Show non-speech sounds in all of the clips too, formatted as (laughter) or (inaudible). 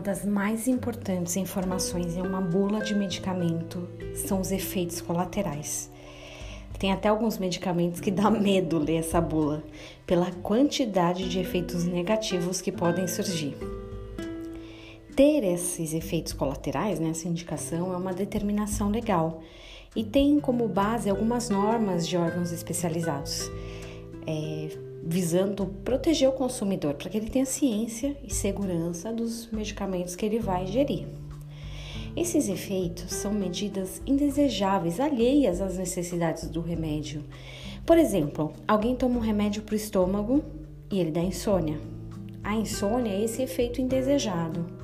das mais importantes informações em uma bula de medicamento são os efeitos colaterais. Tem até alguns medicamentos que dá medo ler essa bula, pela quantidade de efeitos negativos que podem surgir. Ter esses efeitos colaterais, né, essa indicação, é uma determinação legal e tem como base algumas normas de órgãos especializados, é, visando proteger o consumidor para que ele tenha ciência e segurança dos medicamentos que ele vai ingerir. Esses efeitos são medidas indesejáveis, alheias às necessidades do remédio. Por exemplo, alguém toma um remédio para o estômago e ele dá insônia. A insônia é esse efeito indesejado.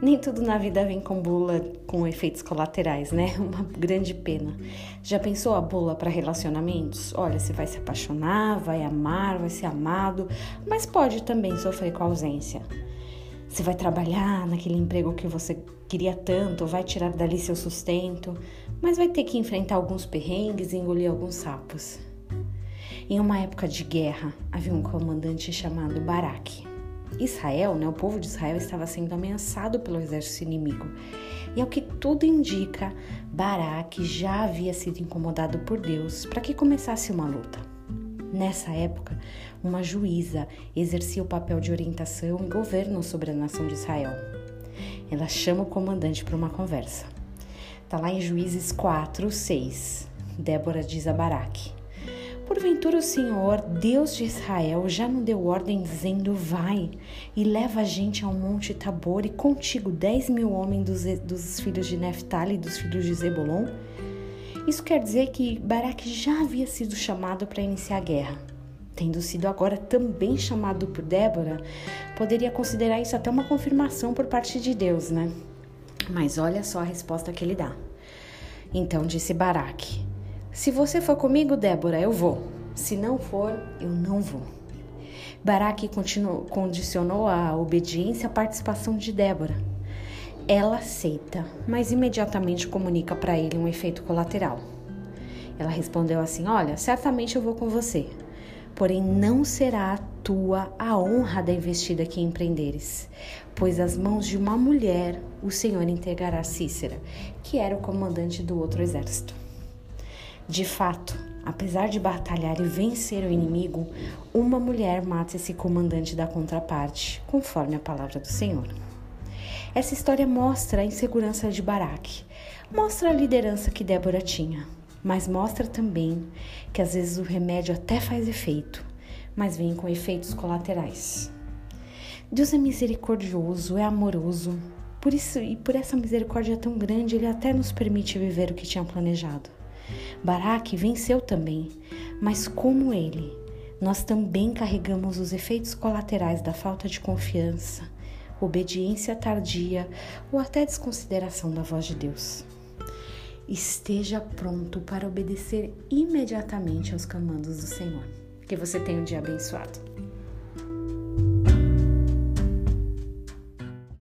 Nem tudo na vida vem com bula com efeitos colaterais, né? (laughs) Uma grande pena. Já pensou a bula para relacionamentos? Olha, você vai se apaixonar, vai amar, vai ser amado, mas pode também sofrer com a ausência. Você vai trabalhar naquele emprego que você queria tanto, vai tirar dali seu sustento, mas vai ter que enfrentar alguns perrengues e engolir alguns sapos. Em uma época de guerra, havia um comandante chamado Baraque. Israel, né, o povo de Israel estava sendo ameaçado pelo exército inimigo. E ao que tudo indica, Baraque já havia sido incomodado por Deus para que começasse uma luta. Nessa época, uma juíza exercia o papel de orientação e governo sobre a nação de Israel. Ela chama o comandante para uma conversa. Está lá em Juízes 4, 6. Débora diz a Baraque: Porventura o Senhor, Deus de Israel, já não deu ordem dizendo: Vai e leva a gente ao monte Tabor e contigo dez mil homens dos, dos filhos de Neftali e dos filhos de Zebulon? Isso quer dizer que Baraque já havia sido chamado para iniciar a guerra. Tendo sido agora também chamado por Débora, poderia considerar isso até uma confirmação por parte de Deus, né? Mas olha só a resposta que ele dá. Então disse Baraque: se você for comigo, Débora, eu vou. Se não for, eu não vou. Baraque condicionou a obediência à participação de Débora. Ela aceita, mas imediatamente comunica para ele um efeito colateral. Ela respondeu assim: Olha, certamente eu vou com você, porém não será tua a honra da investida que empreenderes, pois as mãos de uma mulher o Senhor entregará Cícera, que era o comandante do outro exército. De fato, apesar de batalhar e vencer o inimigo, uma mulher mata esse comandante da contraparte, conforme a palavra do Senhor. Essa história mostra a insegurança de Baraque, mostra a liderança que Débora tinha, mas mostra também que às vezes o remédio até faz efeito, mas vem com efeitos colaterais. Deus é misericordioso, é amoroso, por isso e por essa misericórdia tão grande, ele até nos permite viver o que tinha planejado. Baraque venceu também, mas como ele, nós também carregamos os efeitos colaterais da falta de confiança, obediência tardia ou até desconsideração da voz de Deus. Esteja pronto para obedecer imediatamente aos comandos do Senhor. Que você tenha um dia abençoado.